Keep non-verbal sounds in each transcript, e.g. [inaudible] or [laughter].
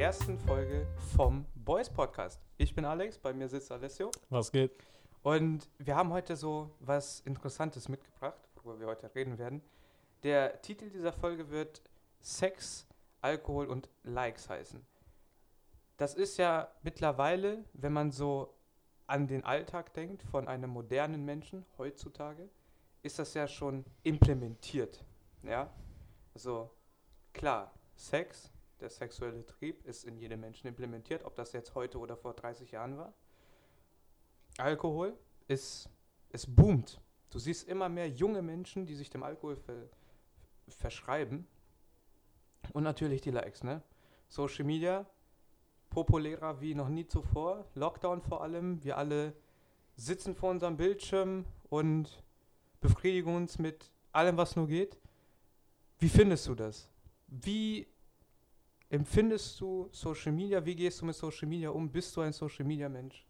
ersten Folge vom Boys Podcast. Ich bin Alex, bei mir sitzt Alessio. Was geht? Und wir haben heute so was Interessantes mitgebracht, worüber wir heute reden werden. Der Titel dieser Folge wird Sex, Alkohol und Likes heißen. Das ist ja mittlerweile, wenn man so an den Alltag denkt von einem modernen Menschen heutzutage, ist das ja schon implementiert. Ja, also klar, Sex, der sexuelle Trieb ist in jedem Menschen implementiert, ob das jetzt heute oder vor 30 Jahren war. Alkohol ist, es boomt. Du siehst immer mehr junge Menschen, die sich dem Alkohol ver, verschreiben. Und natürlich die Likes, ne? Social Media, populärer wie noch nie zuvor. Lockdown vor allem. Wir alle sitzen vor unserem Bildschirm und befriedigen uns mit allem, was nur geht. Wie findest du das? Wie empfindest du Social Media? Wie gehst du mit Social Media um? Bist du ein Social Media Mensch?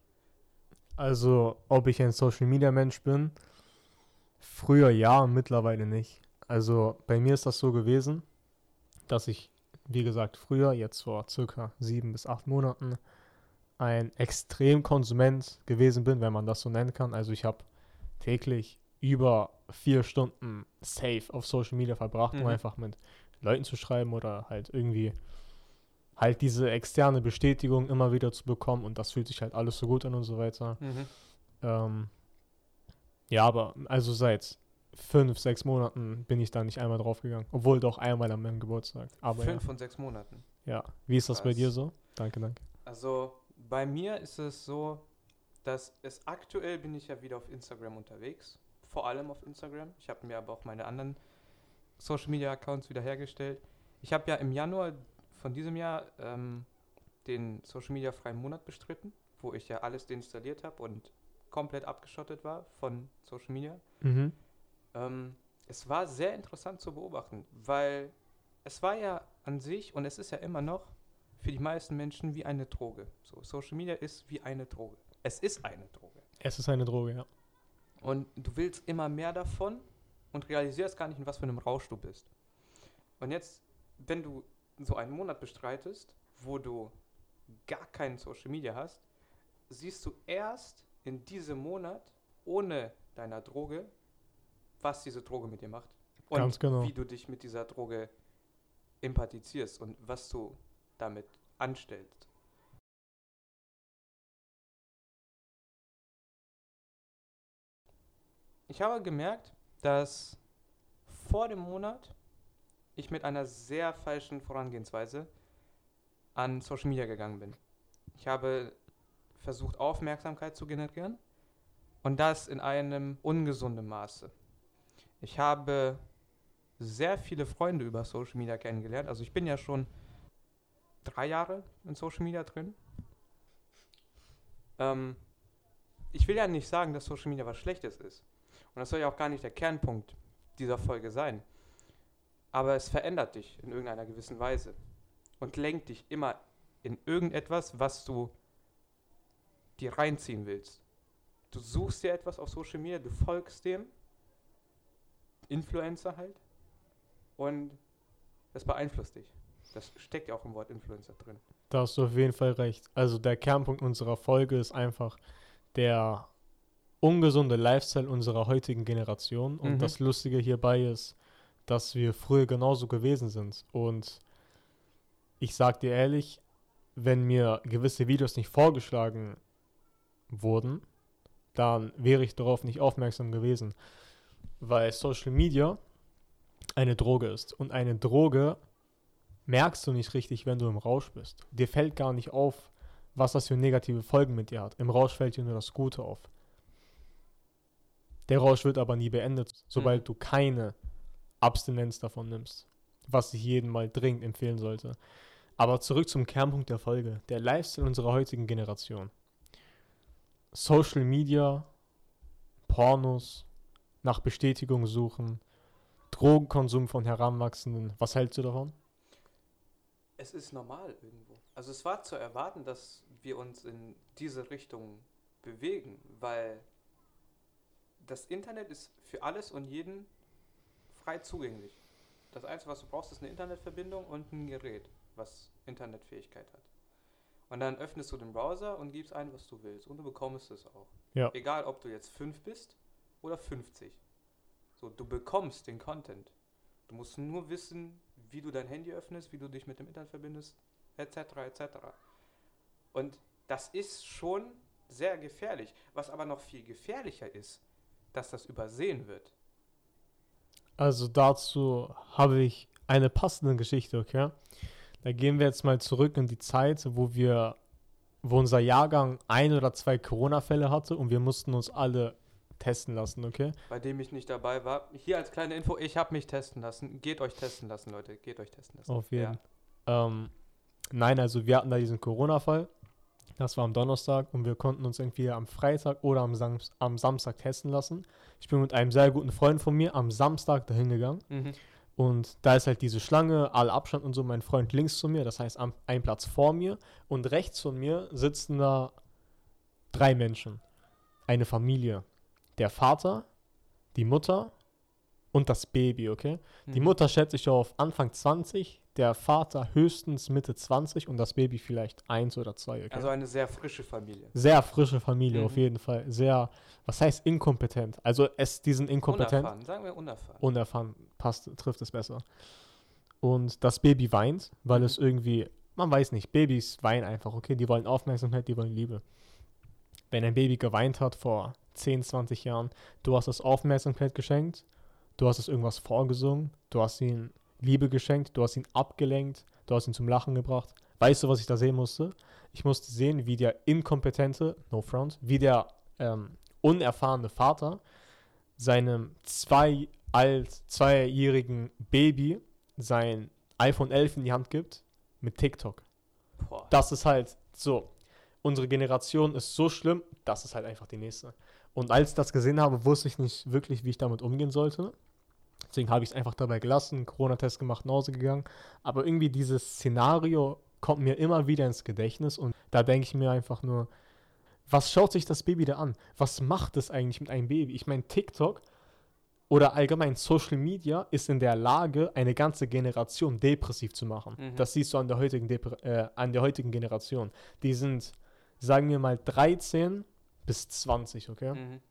Also, ob ich ein Social Media Mensch bin? Früher ja, mittlerweile nicht. Also, bei mir ist das so gewesen, dass ich, wie gesagt, früher, jetzt vor circa sieben bis acht Monaten, ein Extremkonsument gewesen bin, wenn man das so nennen kann. Also, ich habe täglich über vier Stunden safe auf Social Media verbracht, um Mhm. einfach mit Leuten zu schreiben oder halt irgendwie halt diese externe Bestätigung immer wieder zu bekommen und das fühlt sich halt alles so gut an und so weiter. Mhm. Ähm, ja, aber also seit fünf, sechs Monaten bin ich da nicht einmal draufgegangen, obwohl doch einmal an meinem Geburtstag. Aber Fünf von sechs Monaten. ja. ja, wie ist das bei Krass. dir so? Danke, danke. Also bei mir ist es so, dass es aktuell bin ich ja wieder auf Instagram unterwegs. Vor allem auf Instagram. Ich habe mir aber auch meine anderen Social Media Accounts wieder hergestellt. Ich habe ja im Januar von diesem Jahr ähm, den Social Media freien Monat bestritten, wo ich ja alles deinstalliert habe und komplett abgeschottet war von Social Media. Mhm. Ähm, es war sehr interessant zu beobachten, weil es war ja an sich und es ist ja immer noch für die meisten Menschen wie eine Droge. So, Social Media ist wie eine Droge. Es ist eine Droge. Es ist eine Droge, ja. Und du willst immer mehr davon und realisierst gar nicht, in was für einem Rausch du bist. Und jetzt, wenn du so einen Monat bestreitest, wo du gar keinen Social Media hast, siehst du erst in diesem Monat ohne deiner Droge, was diese Droge mit dir macht. Und Ganz genau. wie du dich mit dieser Droge empathizierst und was du damit anstellst. Ich habe gemerkt, dass vor dem Monat ich mit einer sehr falschen Vorangehensweise an Social Media gegangen bin. Ich habe versucht, Aufmerksamkeit zu generieren und das in einem ungesunden Maße. Ich habe sehr viele Freunde über Social Media kennengelernt. Also ich bin ja schon drei Jahre in Social Media drin. Ähm, ich will ja nicht sagen, dass Social Media was Schlechtes ist. Und das soll ja auch gar nicht der Kernpunkt dieser Folge sein. Aber es verändert dich in irgendeiner gewissen Weise und lenkt dich immer in irgendetwas, was du dir reinziehen willst. Du suchst dir etwas auf Social Media, du folgst dem, Influencer halt, und das beeinflusst dich. Das steckt ja auch im Wort Influencer drin. Da hast du auf jeden Fall recht. Also der Kernpunkt unserer Folge ist einfach der ungesunde Lifestyle unserer heutigen Generation. Und Mhm. das Lustige hierbei ist, dass wir früher genauso gewesen sind. Und ich sag dir ehrlich, wenn mir gewisse Videos nicht vorgeschlagen wurden, dann wäre ich darauf nicht aufmerksam gewesen. Weil Social Media eine Droge ist. Und eine Droge merkst du nicht richtig, wenn du im Rausch bist. Dir fällt gar nicht auf, was das für negative Folgen mit dir hat. Im Rausch fällt dir nur das Gute auf. Der Rausch wird aber nie beendet, sobald Mhm. du keine Abstinenz davon nimmst, was ich jedem mal dringend empfehlen sollte. Aber zurück zum Kernpunkt der Folge, der Lifestyle unserer heutigen Generation. Social Media, Pornos, nach Bestätigung suchen, Drogenkonsum von Heranwachsenden. Was hältst du davon? Es ist normal irgendwo. Also es war zu erwarten, dass wir uns in diese Richtung bewegen, weil das Internet ist für alles und jeden frei zugänglich. Das Einzige, was du brauchst, ist eine Internetverbindung und ein Gerät. was Internetfähigkeit hat. Und dann öffnest du den Browser und gibst ein, was du willst. Und du bekommst es auch. Ja. Egal, ob du jetzt 5 bist oder 50. So, du bekommst den Content. Du musst nur wissen, wie du dein Handy öffnest, wie du dich mit dem Internet verbindest, etc. etc. Und das ist schon sehr gefährlich. Was aber noch viel gefährlicher ist, dass das übersehen wird. Also dazu habe ich eine passende Geschichte, okay? Da gehen wir jetzt mal zurück in die Zeit, wo wir, wo unser Jahrgang ein oder zwei Corona-Fälle hatte und wir mussten uns alle testen lassen, okay? Bei dem ich nicht dabei war. Hier als kleine Info, ich habe mich testen lassen. Geht euch testen lassen, Leute. Geht euch testen lassen. Auf jeden. Ähm, nein, also wir hatten da diesen Corona-Fall. Das war am Donnerstag und wir konnten uns irgendwie am Freitag oder am, Sam am Samstag testen lassen. Ich bin mit einem sehr guten Freund von mir am Samstag dahin gegangen. Mhm. und da ist halt diese Schlange, alle Abstand und so. Mein Freund links zu mir, das heißt am, ein Platz vor mir und rechts von mir sitzen da drei Menschen. Eine Familie. Der Vater, die Mutter und das Baby, okay? Die Mhm. Mutter schätze ich auf Anfang 20, der Vater höchstens Mitte 20 und das Baby vielleicht eins oder zwei. Okay? Also eine sehr frische Familie. sehr frische Familie auf Mhm. jeden Fall. Sehr, was heißt inkompetent? Also es diesen inkompetent, Unerfahren, sagen wir unerfahren. unerfahren passt, trifft es besser. Und das Baby weint, weil Mhm. es irgendwie, man weiß nicht, Babys weinen einfach, okay? Die wollen Aufmerksamkeit, die wollen Liebe. Wenn ein Baby geweint hat vor 10, 20 Jahren, du hast es Aufmerksamkeit geschenkt, du hast es irgendwas vorgesungen, du hast ihm Liebe geschenkt, du hast ihn abgelenkt, du hast ihn zum Lachen gebracht. Weißt du, was ich da sehen musste? Ich musste sehen, wie der inkompetente, no front, wie der ähm, unerfahrene Vater seinem zwei alt, zweijährigen Baby sein iPhone 11 in die Hand gibt mit TikTok. Boah. Das ist halt so. Unsere Generation ist so schlimm, das ist halt einfach die nächste. Und als ich das gesehen habe, wusste ich nicht wirklich, wie ich damit umgehen sollte. Deswegen habe ich es einfach dabei gelassen, Corona-Test gemacht, nach Hause gegangen. Aber irgendwie dieses Szenario kommt mir immer wieder ins Gedächtnis und da denke ich mir einfach nur, was schaut sich das Baby da an? Was macht es eigentlich mit einem Baby? Ich meine, TikTok oder allgemein Social Media ist in der Lage, eine ganze Generation depressiv zu machen. Mhm. Das siehst du an der heutigen, Depre äh, an der heutigen Generation. Die sind, sagen wir mal, 13 bis 20, okay? Mhm.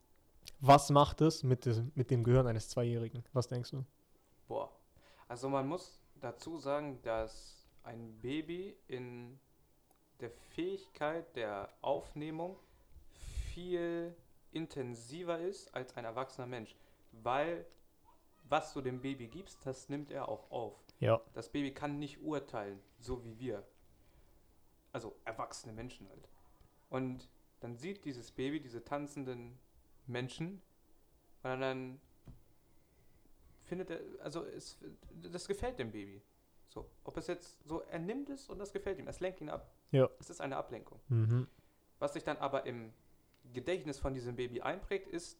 Was macht es mit, des, mit dem Gehirn eines Zweijährigen? Was denkst du? Boah. Also man muss dazu sagen, dass ein Baby in der Fähigkeit der Aufnehmung viel intensiver ist als ein erwachsener Mensch. Weil was du dem Baby gibst, das nimmt er auch auf. Ja. Das Baby kann nicht urteilen, so wie wir. Also erwachsene Menschen halt. Und dann sieht dieses Baby diese tanzenden Menschen und dann findet er, also es, das gefällt dem Baby. So, ob es jetzt so, er nimmt es und das gefällt ihm, es lenkt ihn ab. Ja. Es ist eine Ablenkung. Mhm. Was sich dann aber im Gedächtnis von diesem Baby einprägt, ist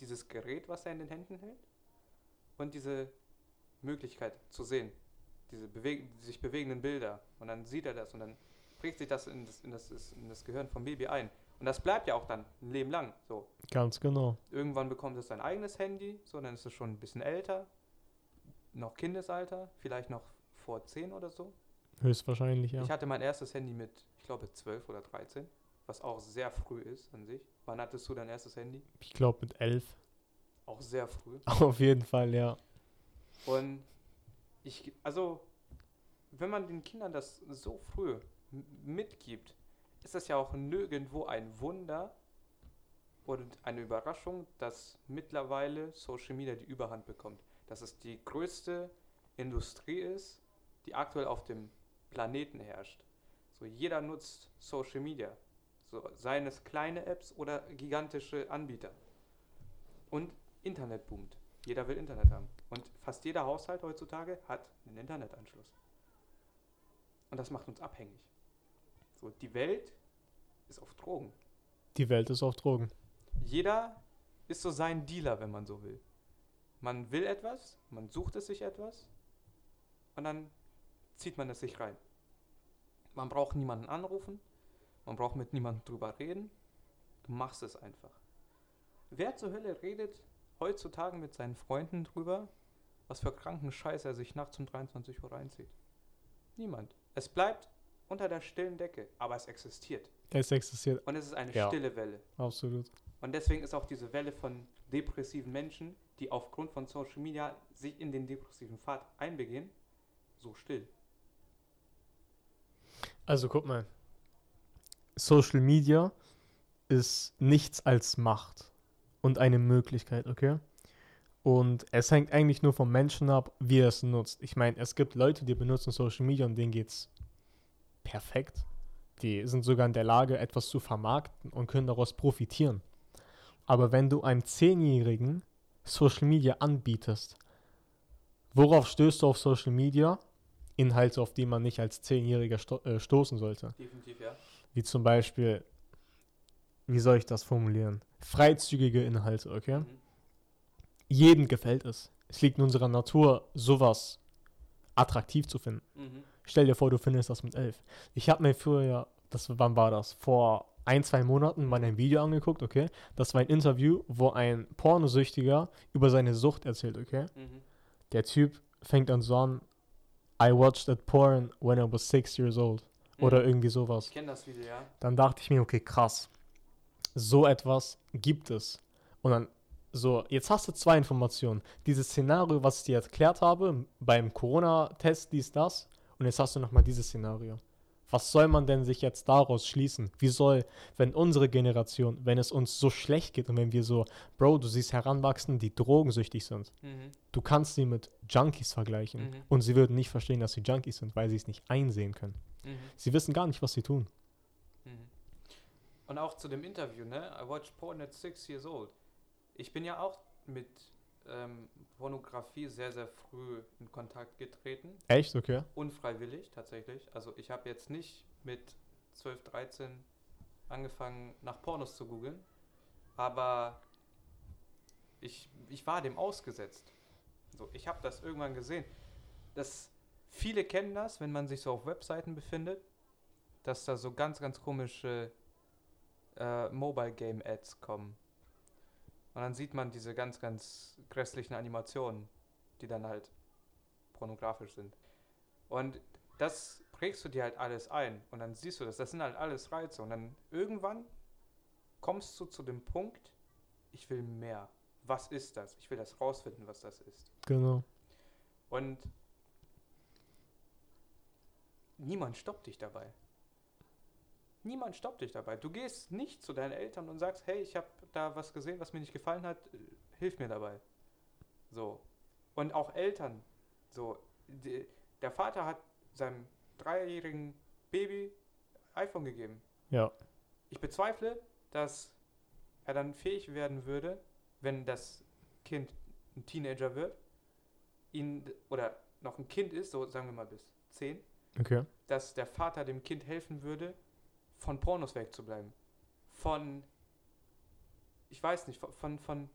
dieses Gerät, was er in den Händen hält und diese Möglichkeit zu sehen, diese beweg sich bewegenden Bilder. Und dann sieht er das und dann prägt sich das in das, in das, in das Gehirn vom Baby ein. Und das bleibt ja auch dann ein Leben lang so. Ganz genau. Irgendwann bekommt es sein eigenes Handy, so dann ist es schon ein bisschen älter, noch Kindesalter, vielleicht noch vor 10 oder so. Höchstwahrscheinlich, ja. Ich hatte mein erstes Handy mit, ich glaube, 12 oder 13, was auch sehr früh ist an sich. Wann hattest du dein erstes Handy? Ich glaube mit elf. Auch sehr früh. [laughs] Auf jeden Fall, ja. Und ich, also, wenn man den Kindern das so früh mitgibt, ist das ja auch nirgendwo ein Wunder und eine Überraschung, dass mittlerweile Social Media die Überhand bekommt. Dass es die größte Industrie ist, die aktuell auf dem Planeten herrscht. So jeder nutzt Social Media. So, seien es kleine Apps oder gigantische Anbieter. Und Internet boomt. Jeder will Internet haben. Und fast jeder Haushalt heutzutage hat einen Internetanschluss. Und das macht uns abhängig. So, die Welt ist auf Drogen. Die Welt ist auf Drogen. Jeder ist so sein Dealer, wenn man so will. Man will etwas, man sucht es sich etwas und dann zieht man es sich rein. Man braucht niemanden anrufen, man braucht mit niemandem drüber reden. Du machst es einfach. Wer zur Hölle redet heutzutage mit seinen Freunden drüber, was für kranken Scheiß er sich nachts um 23 Uhr reinzieht? Niemand. Es bleibt unter der stillen Decke, aber es existiert. Es existiert Und es ist eine Ja. stille Welle. absolut. Und deswegen ist auch diese Welle von depressiven Menschen, die aufgrund von Social Media sich in den depressiven Pfad einbegehen, so still. Also guck mal. Social Media ist nichts als Macht und eine Möglichkeit, okay? Und es hängt eigentlich nur vom Menschen ab, wie er es nutzt. Ich meine, es gibt Leute, die benutzen Social Media und denen geht's perfekt. Die sind sogar in der Lage, etwas zu vermarkten und können daraus profitieren. Aber wenn du einem Zehnjährigen Social Media anbietest, worauf stößt du auf Social Media? Inhalte, auf die man nicht als Zehnjähriger sto äh, stoßen sollte. Definitiv, ja. Wie zum Beispiel, wie soll ich das formulieren? Freizügige Inhalte, okay? Mhm. Jedem gefällt es. Es liegt in unserer Natur, sowas attraktiv zu finden. Mhm. Stell dir vor, du findest das mit elf. Ich habe mir früher, das, wann war das? Vor ein, zwei Monaten mal ein Video angeguckt, okay? Das war ein Interview, wo ein Pornosüchtiger über seine Sucht erzählt, okay? Mhm. Der Typ fängt dann so an, I watched that porn when I was six years old. Oder Mhm. irgendwie sowas. Ich kenne das Video, ja. Dann dachte ich mir, okay, krass. So etwas gibt es. Und dann, so, jetzt hast du zwei Informationen. Dieses Szenario, was ich dir erklärt habe, beim Corona-Test, dies, das. Und jetzt hast du nochmal dieses Szenario. Was soll man denn sich jetzt daraus schließen? Wie soll, wenn unsere Generation, wenn es uns so schlecht geht und wenn wir so, Bro, du siehst Heranwachsende, die drogensüchtig sind. Mhm. Du kannst sie mit Junkies vergleichen. Mhm. Und sie würden nicht verstehen, dass sie Junkies sind, weil sie es nicht einsehen können. Mhm. Sie wissen gar nicht, was sie tun. Mhm. Und auch zu dem Interview, ne? I watched porn at six years old. Ich bin ja auch mit ähm, Pornografie sehr, sehr früh in Kontakt getreten. Echt? Okay. Unfreiwillig tatsächlich. Also ich habe jetzt nicht mit 12, 13 angefangen, nach Pornos zu googeln. Aber ich, ich war dem ausgesetzt. So, ich habe das irgendwann gesehen. Das, viele kennen das, wenn man sich so auf Webseiten befindet, dass da so ganz, ganz komische äh, Mobile Game Ads kommen. Und dann sieht man diese ganz, ganz grässlichen Animationen, die dann halt pornografisch sind. Und das prägst du dir halt alles ein. Und dann siehst du das. Das sind halt alles Reize. Und dann irgendwann kommst du zu dem Punkt, ich will mehr. Was ist das? Ich will das rausfinden, was das ist. Genau. Und niemand stoppt dich dabei. Niemand stoppt dich dabei. Du gehst nicht zu deinen Eltern und sagst, hey, ich habe da was gesehen, was mir nicht gefallen hat, äh, hilf mir dabei. So. Und auch Eltern. So. Die, der Vater hat seinem dreijährigen Baby iPhone gegeben. Ja. Ich bezweifle, dass er dann fähig werden würde, wenn das Kind ein Teenager wird, ihn oder noch ein Kind ist, so sagen wir mal bis 10, Okay. dass der Vater dem Kind helfen würde, von Pornos wegzubleiben. Von, ich weiß nicht, von, von,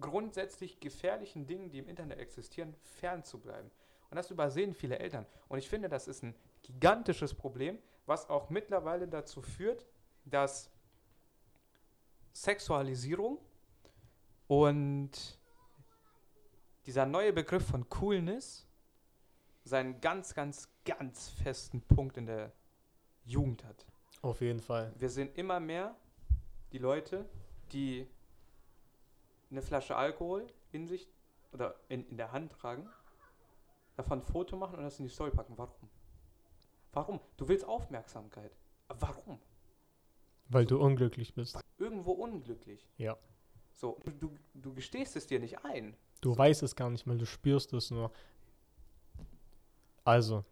grundsätzlich gefährlichen Dingen, die im Internet existieren, fernzubleiben. Und das übersehen viele Eltern. Und ich finde, das ist ein gigantisches Problem, was auch mittlerweile dazu führt, dass Sexualisierung und dieser neue Begriff von Coolness seinen ganz, ganz, ganz festen Punkt in der Jugend hat. Auf jeden Fall. Wir sehen immer mehr die Leute, die eine Flasche Alkohol in sich oder in, in der Hand tragen, davon ein Foto machen und das in die Story packen. Warum? Warum? Du willst Aufmerksamkeit. Warum? Weil du unglücklich bist. Irgendwo unglücklich. Ja. So, du, du, gestehst es dir nicht ein. Du weißt es gar nicht mehr, du spürst es nur. Also,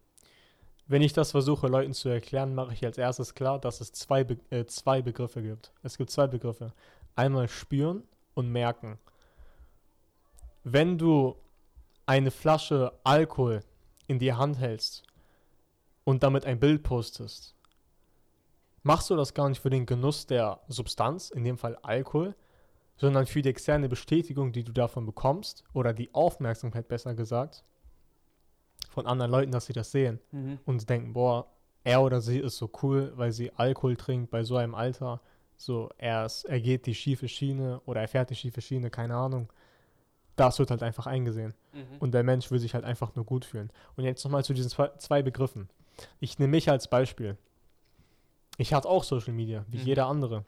wenn ich das versuche, Leuten zu erklären, mache ich als erstes klar, dass es zwei, Be äh, zwei Begriffe gibt. Es gibt zwei Begriffe. Einmal spüren und merken. Wenn du eine Flasche Alkohol in die Hand hältst und damit ein Bild postest, machst du das gar nicht für den Genuss der Substanz, in dem Fall Alkohol, sondern für die externe Bestätigung, die du davon bekommst, oder die Aufmerksamkeit besser gesagt, von anderen Leuten, dass sie das sehen und denken, boah, er oder sie ist so cool, weil sie Alkohol trinkt bei so einem Alter. So, er, ist, er geht die schiefe Schiene oder er fährt die schiefe Schiene, keine Ahnung. Das wird halt einfach eingesehen. Mhm. Und der Mensch will sich halt einfach nur gut fühlen. Und jetzt nochmal zu diesen zwei, zwei Begriffen. Ich nehme mich als Beispiel. Ich hatte auch Social Media, wie Mhm. jeder andere.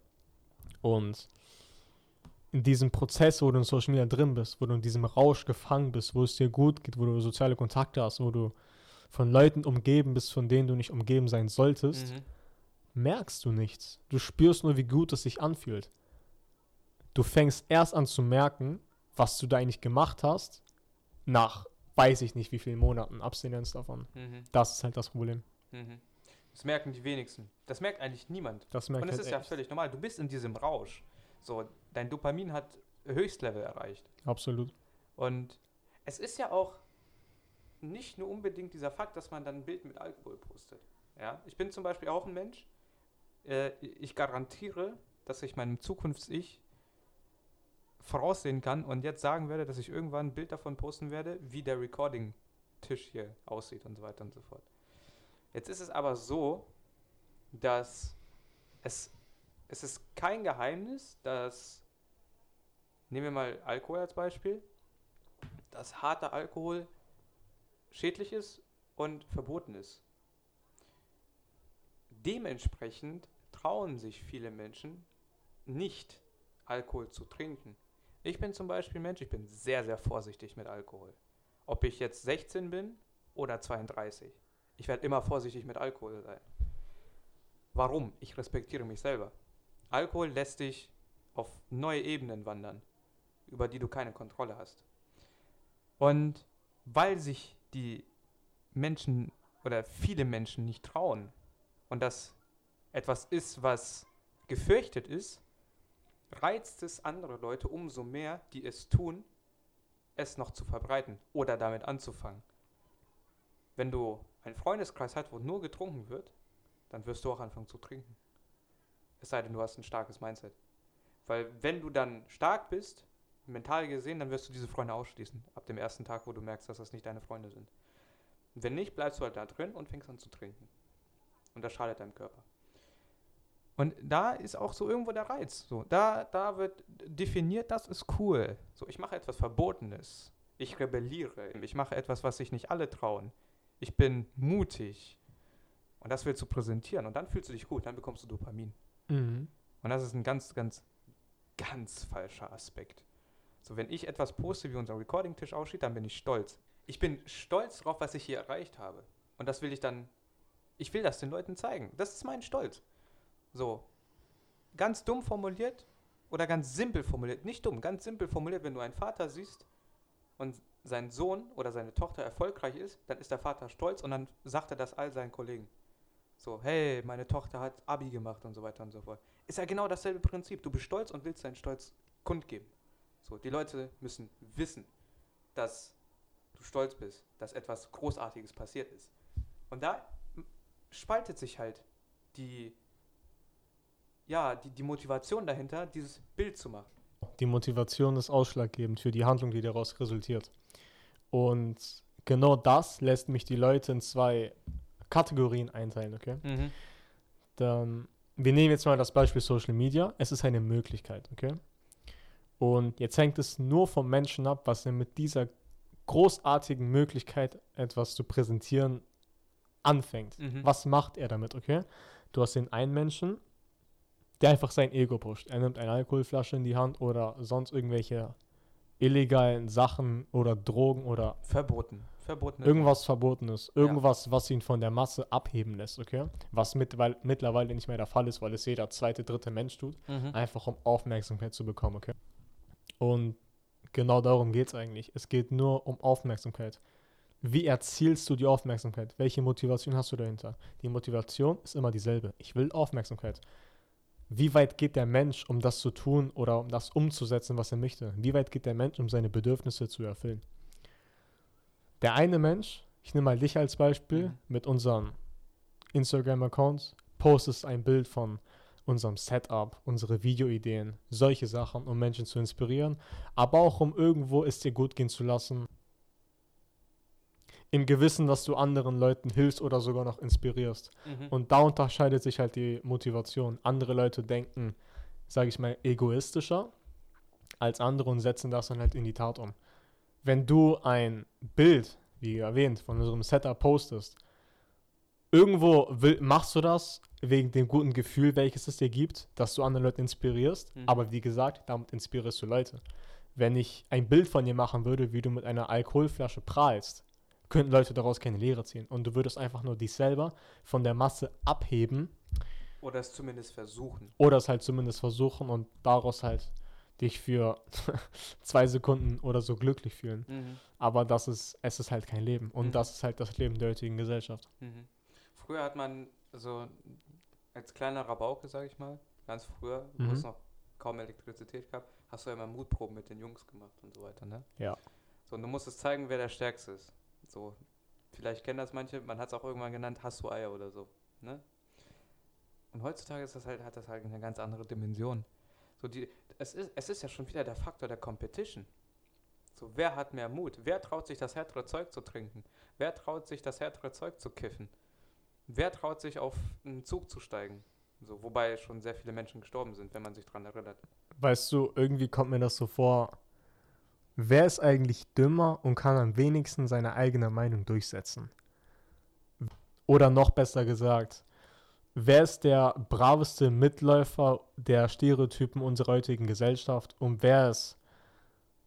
Und in diesem Prozess, wo du in Social Media drin bist, wo du in diesem Rausch gefangen bist, wo es dir gut geht, wo du soziale Kontakte hast, wo du von Leuten umgeben bist, von denen du nicht umgeben sein solltest, Mhm. merkst du nichts. Du spürst nur, wie gut es sich anfühlt. Du fängst erst an zu merken, was du da eigentlich gemacht hast, nach weiß ich nicht wie vielen Monaten Abstinenz davon. Mhm. Das ist halt das Problem. Mhm. Das merken die wenigsten. Das merkt eigentlich niemand. Das merkt Und es halt ist ja echt. völlig normal. Du bist in diesem Rausch. So, dein Dopamin hat Höchstlevel erreicht. Absolut. Und es ist ja auch nicht nur unbedingt dieser Fakt, dass man dann ein Bild mit Alkohol postet. Ja? Ich bin zum Beispiel auch ein Mensch. Äh, ich garantiere, dass ich meinem Zukunfts-Ich voraussehen kann und jetzt sagen werde, dass ich irgendwann ein Bild davon posten werde, wie der Recording-Tisch hier aussieht und so weiter und so fort. Jetzt ist es aber so, dass es, es ist kein Geheimnis, dass, nehmen wir mal Alkohol als Beispiel, dass harter Alkohol schädlich ist und verboten ist. Dementsprechend trauen sich viele Menschen nicht, Alkohol zu trinken. Ich bin zum Beispiel Mensch, ich bin sehr, sehr vorsichtig mit Alkohol. Ob ich jetzt 16 bin oder 32. Ich werde immer vorsichtig mit Alkohol sein. Warum? Ich respektiere mich selber. Alkohol lässt dich auf neue Ebenen wandern, über die du keine Kontrolle hast. Und weil sich die Menschen oder viele Menschen nicht trauen und das etwas ist, was gefürchtet ist, reizt es andere Leute umso mehr, die es tun, es noch zu verbreiten oder damit anzufangen. Wenn du einen Freundeskreis hast, wo nur getrunken wird, dann wirst du auch anfangen zu trinken. Es sei denn, du hast ein starkes Mindset. Weil wenn du dann stark bist, mental gesehen, dann wirst du diese Freunde ausschließen. Ab dem ersten Tag, wo du merkst, dass das nicht deine Freunde sind. Wenn nicht, bleibst du halt da drin und fängst an zu trinken. Und das schadet deinem Körper. Und da ist auch so irgendwo der Reiz. So, da, da wird definiert, das ist cool. So, ich mache etwas Verbotenes. Ich rebelliere. Ich mache etwas, was sich nicht alle trauen. Ich bin mutig. Und das willst du präsentieren. Und dann fühlst du dich gut. Dann bekommst du Dopamin. Mhm. Und das ist ein ganz, ganz, ganz falscher Aspekt. So, wenn ich etwas poste, wie unser Recording-Tisch aussieht, dann bin ich stolz. Ich bin stolz drauf, was ich hier erreicht habe. Und das will ich dann, ich will das den Leuten zeigen. Das ist mein Stolz. So, ganz dumm formuliert oder ganz simpel formuliert, nicht dumm, ganz simpel formuliert, wenn du einen Vater siehst und sein Sohn oder seine Tochter erfolgreich ist, dann ist der Vater stolz und dann sagt er das all seinen Kollegen. So, hey, meine Tochter hat Abi gemacht und so weiter und so fort. Ist ja genau dasselbe Prinzip. Du bist stolz und willst deinen Stolz kundgeben. So, die Leute müssen wissen, dass du stolz bist, dass etwas Großartiges passiert ist. Und da spaltet sich halt die, ja, die, die Motivation dahinter, dieses Bild zu machen. Die Motivation ist ausschlaggebend für die Handlung, die daraus resultiert. Und genau das lässt mich die Leute in zwei Kategorien einteilen, okay? Dann, wir nehmen jetzt mal das Beispiel Social Media. Es ist eine Möglichkeit, okay? Und jetzt hängt es nur vom Menschen ab, was er mit dieser großartigen Möglichkeit, etwas zu präsentieren, anfängt. Mhm. Was macht er damit, okay? Du hast den einen Menschen, der einfach sein Ego pusht. Er nimmt eine Alkoholflasche in die Hand oder sonst irgendwelche illegalen Sachen oder Drogen oder Verboten. Verboten. irgendwas Verbotenes. Irgendwas, was ihn von der Masse abheben lässt, okay? Was mit, weil, mittlerweile nicht mehr der Fall ist, weil es jeder zweite, dritte Mensch tut. Mhm. Einfach um Aufmerksamkeit zu bekommen, okay? Und genau darum geht es eigentlich. Es geht nur um Aufmerksamkeit. Wie erzielst du die Aufmerksamkeit? Welche Motivation hast du dahinter? Die Motivation ist immer dieselbe. Ich will Aufmerksamkeit. Wie weit geht der Mensch, um das zu tun oder um das umzusetzen, was er möchte? Wie weit geht der Mensch, um seine Bedürfnisse zu erfüllen? Der eine Mensch, ich nehme mal dich als Beispiel, Mhm. mit unseren Instagram-Accounts, postest ein Bild von unserem Setup, unsere Videoideen, solche Sachen, um Menschen zu inspirieren, aber auch um irgendwo es dir gut gehen zu lassen. Im Gewissen, dass du anderen Leuten hilfst oder sogar noch inspirierst. Mhm. Und da unterscheidet sich halt die Motivation. Andere Leute denken, sage ich mal, egoistischer als andere und setzen das dann halt in die Tat um. Wenn du ein Bild, wie erwähnt, von unserem Setup postest, irgendwo will, machst du das wegen dem guten Gefühl, welches es dir gibt, dass du andere Leute inspirierst. Mhm. Aber wie gesagt, damit inspirierst du Leute. Wenn ich ein Bild von dir machen würde, wie du mit einer Alkoholflasche prahlst, könnten Leute daraus keine Lehre ziehen. Und du würdest einfach nur dich selber von der Masse abheben Oder es zumindest versuchen. oder es halt zumindest versuchen und daraus halt dich für [laughs] zwei Sekunden oder so glücklich fühlen. Mhm. Aber das ist, es ist halt kein Leben. Und Mhm. das ist halt das Leben der heutigen Gesellschaft. Mhm. Früher hat man so als kleiner Rabauke, sag ich mal, ganz früher, wo Mhm. es noch kaum Elektrizität gab, hast du ja immer Mutproben mit den Jungs gemacht und so weiter, ne? Ja. So, und du musstest zeigen, wer der Stärkste ist. So, vielleicht kennen das manche, man hat es auch irgendwann genannt, hast du Eier oder so, ne? Und heutzutage ist das halt, hat das halt eine ganz andere Dimension. So, die, es, ist, es ist ja schon wieder der Faktor der Competition. So, wer hat mehr Mut? Wer traut sich das härtere Zeug zu trinken? Wer traut sich das härtere Zeug zu kiffen? Wer traut sich auf einen Zug zu steigen? So, wobei schon sehr viele Menschen gestorben sind, wenn man sich dran erinnert. Weißt du, irgendwie kommt mir das so vor. Wer ist eigentlich dümmer und kann am wenigsten seine eigene Meinung durchsetzen? Oder noch besser gesagt, wer ist der braveste Mitläufer der Stereotypen unserer heutigen Gesellschaft und wer ist,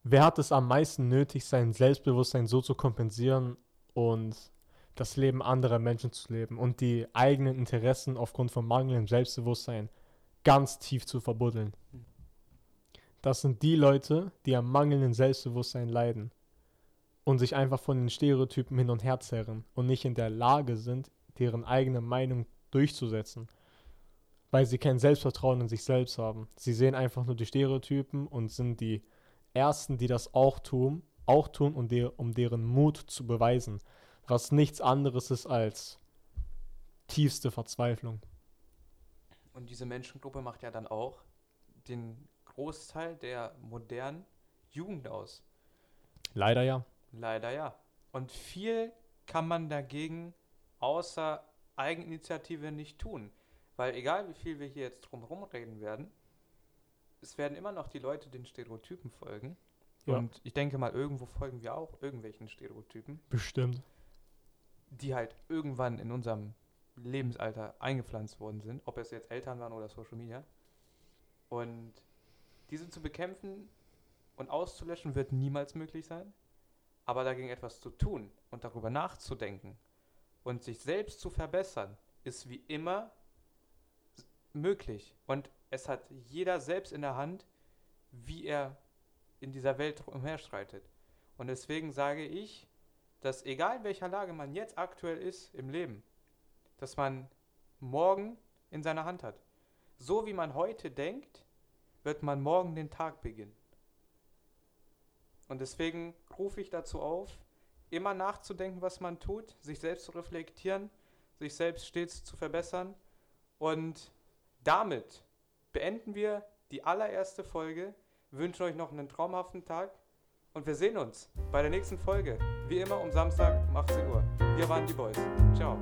wer hat es am meisten nötig, sein Selbstbewusstsein so zu kompensieren und das Leben anderer Menschen zu leben und die eigenen Interessen aufgrund von mangelndem Selbstbewusstsein ganz tief zu verbuddeln? Das sind die Leute, die am mangelnden Selbstbewusstsein leiden und sich einfach von den Stereotypen hin und her zerren und nicht in der Lage sind, deren eigene Meinung durchzusetzen, weil sie kein Selbstvertrauen in sich selbst haben. Sie sehen einfach nur die Stereotypen und sind die Ersten, die das auch tun, auch tun, um, der, um deren Mut zu beweisen, was nichts anderes ist als tiefste Verzweiflung. Und diese Menschengruppe macht ja dann auch den Großteil der modernen Jugend aus. Leider ja. Leider ja. Und viel kann man dagegen außer Eigeninitiative nicht tun. Weil egal wie viel wir hier jetzt drumherum reden werden, es werden immer noch die Leute den Stereotypen folgen. Ja. Und ich denke mal, irgendwo folgen wir auch irgendwelchen Stereotypen, Bestimmt. die halt irgendwann in unserem Lebensalter eingepflanzt worden sind, ob es jetzt Eltern waren oder Social Media. Und diese zu bekämpfen und auszulöschen wird niemals möglich sein. Aber dagegen etwas zu tun und darüber nachzudenken und sich selbst zu verbessern, ist wie immer möglich. Und es hat jeder selbst in der Hand, wie er in dieser Welt umherschreitet. Und deswegen sage ich, dass egal in welcher Lage man jetzt aktuell ist im Leben, dass man morgen in seiner Hand hat. So wie man heute denkt, wird man morgen den Tag beginnen. Und deswegen rufe ich dazu auf, immer nachzudenken, was man tut, sich selbst zu reflektieren, sich selbst stets zu verbessern. Und damit beenden wir die allererste Folge, wünschen euch noch einen traumhaften Tag und wir sehen uns bei der nächsten Folge. Wie immer um Samstag um 18 Uhr. Wir waren die Boys. Ciao.